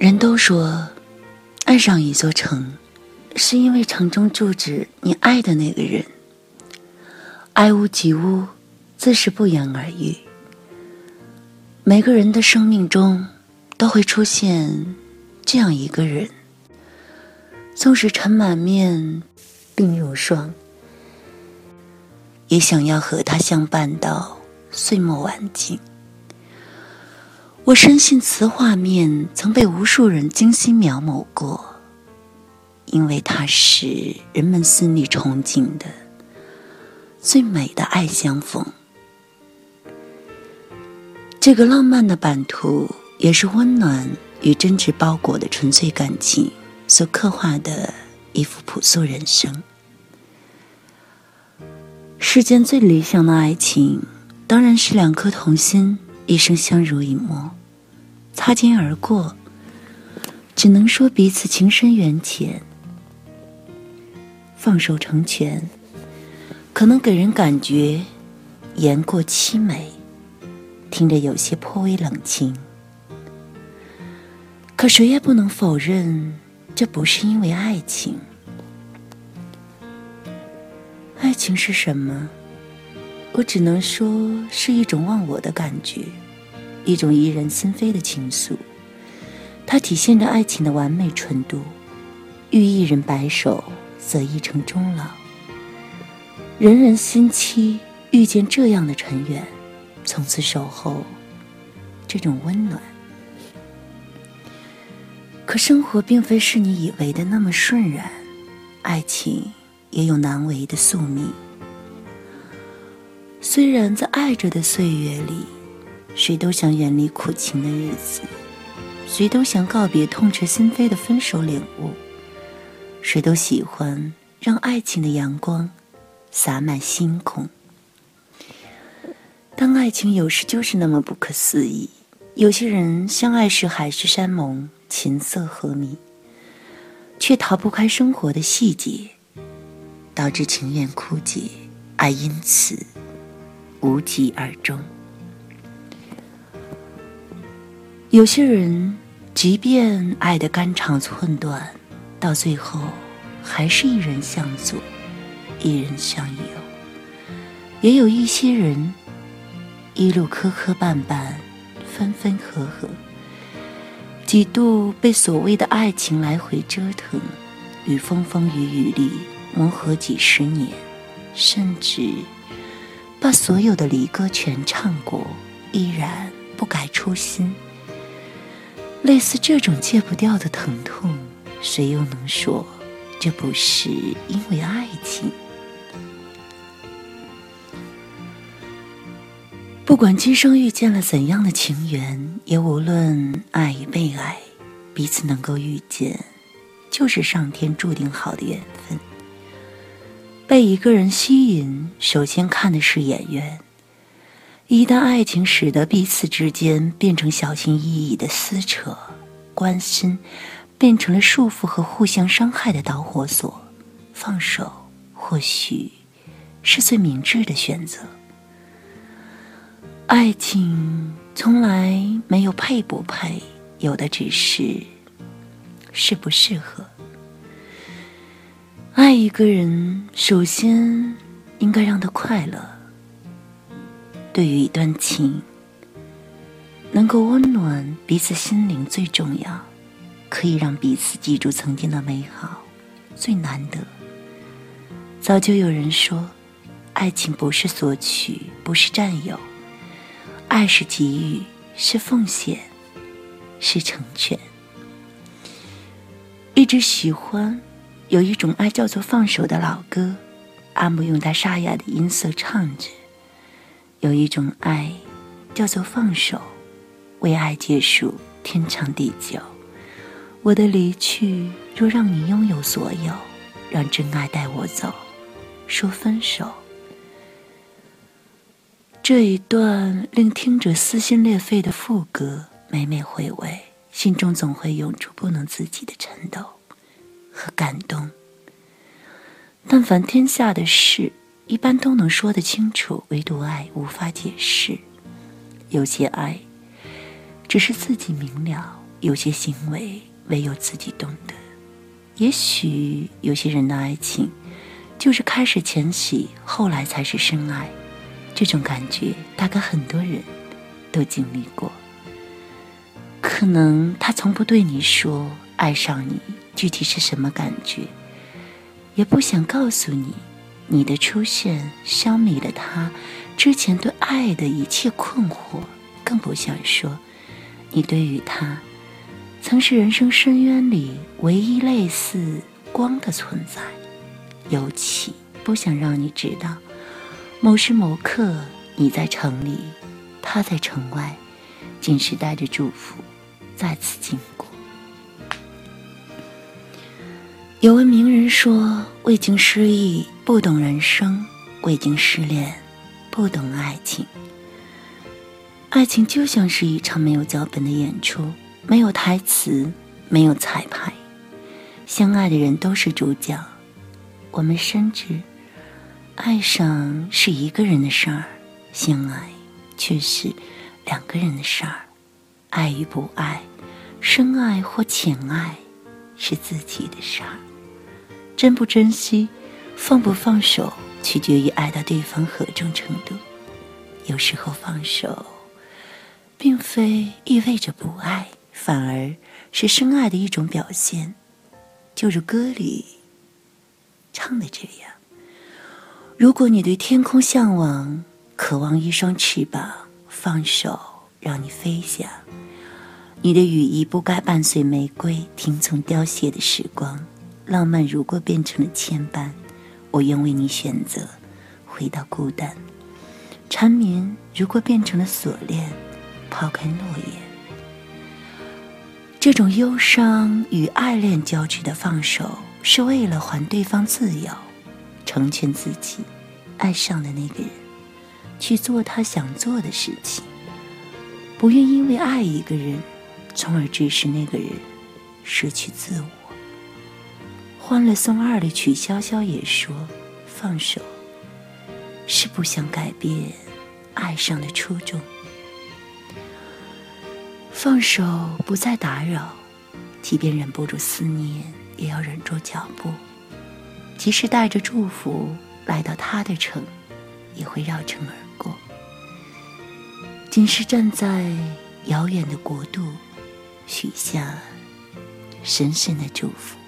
人都说，爱上一座城，是因为城中住着你爱的那个人。爱屋及乌，自是不言而喻。每个人的生命中，都会出现这样一个人，纵使尘满面，鬓如霜，也想要和他相伴到岁末晚景。我深信此画面曾被无数人精心描摹过，因为它是人们心里憧憬的最美的爱相逢。这个浪漫的版图，也是温暖与真挚包裹的纯粹感情所刻画的一幅朴素人生。世间最理想的爱情，当然是两颗童心。一生相濡以沫，擦肩而过，只能说彼此情深缘浅。放手成全，可能给人感觉言过凄美，听着有些颇为冷清。可谁也不能否认，这不是因为爱情。爱情是什么？我只能说是一种忘我的感觉，一种怡人心扉的情愫。它体现着爱情的完美纯度，遇一人白首，则一城终老。人人心期遇见这样的尘缘，从此守候这种温暖。可生活并非是你以为的那么顺然，爱情也有难违的宿命。虽然在爱着的岁月里，谁都想远离苦情的日子，谁都想告别痛彻心扉的分手领悟，谁都喜欢让爱情的阳光洒满星空。当爱情有时就是那么不可思议，有些人相爱时海誓山盟、琴瑟和鸣，却逃不开生活的细节，导致情缘枯竭，爱因此。无疾而终。有些人，即便爱得肝肠寸断，到最后还是一人向左，一人向右。也有一些人，一路磕磕绊绊，分分合合，几度被所谓的爱情来回折腾，与风风雨雨里磨合几十年，甚至。把所有的离歌全唱过，依然不改初心。类似这种戒不掉的疼痛，谁又能说这不是因为爱情？不管今生遇见了怎样的情缘，也无论爱与被爱，彼此能够遇见，就是上天注定好的缘分。被一个人吸引，首先看的是眼缘。一旦爱情使得彼此之间变成小心翼翼的撕扯，关心变成了束缚和互相伤害的导火索，放手或许是最明智的选择。爱情从来没有配不配，有的只是适不适合。爱一个人，首先应该让他快乐。对于一段情，能够温暖彼此心灵最重要，可以让彼此记住曾经的美好最难得。早就有人说，爱情不是索取，不是占有，爱是给予，是奉献，是成全。一直喜欢。有一种爱叫做放手的老歌，阿木用他沙哑的音色唱着。有一种爱，叫做放手，为爱结束天长地久。我的离去若让你拥有所有，让真爱带我走，说分手。这一段令听者撕心裂肺的副歌，每每回味，心中总会涌出不能自己的颤抖。和感动。但凡天下的事，一般都能说得清楚，唯独爱无法解释。有些爱，只是自己明了，有些行为唯有自己懂得。也许有些人的爱情，就是开始浅喜，后来才是深爱。这种感觉，大概很多人都经历过。可能他从不对你说爱上你具体是什么感觉，也不想告诉你，你的出现消弭了他之前对爱的一切困惑，更不想说，你对于他。曾是人生深渊里唯一类似光的存在，尤其不想让你知道，某时某刻你在城里，他在城外，仅是带着祝福再次经过。有位名说：“未经失意，不懂人生；未经失恋，不懂爱情。爱情就像是一场没有脚本的演出。”没有台词，没有彩排，相爱的人都是主角。我们深知，爱上是一个人的事儿，相爱却是两个人的事儿。爱与不爱，深爱或浅爱，是自己的事儿。珍不珍惜，放不放手，取决于爱到对方何种程度。有时候放手，并非意味着不爱。反而是深爱的一种表现，就如歌里唱的这样：如果你对天空向往，渴望一双翅膀，放手让你飞翔。你的羽翼不该伴随玫瑰，听从凋谢的时光。浪漫如果变成了牵绊，我愿为你选择回到孤单。缠绵如果变成了锁链，抛开诺言。这种忧伤与爱恋交织的放手，是为了还对方自由，成全自己爱上的那个人，去做他想做的事情。不愿因为爱一个人，从而致使那个人失去自我。《欢乐颂二》的曲筱绡也说：“放手是不想改变爱上的初衷。”放手，不再打扰，即便忍不住思念，也要忍住脚步。即使带着祝福来到他的城，也会绕城而过。仅是站在遥远的国度，许下深深的祝福。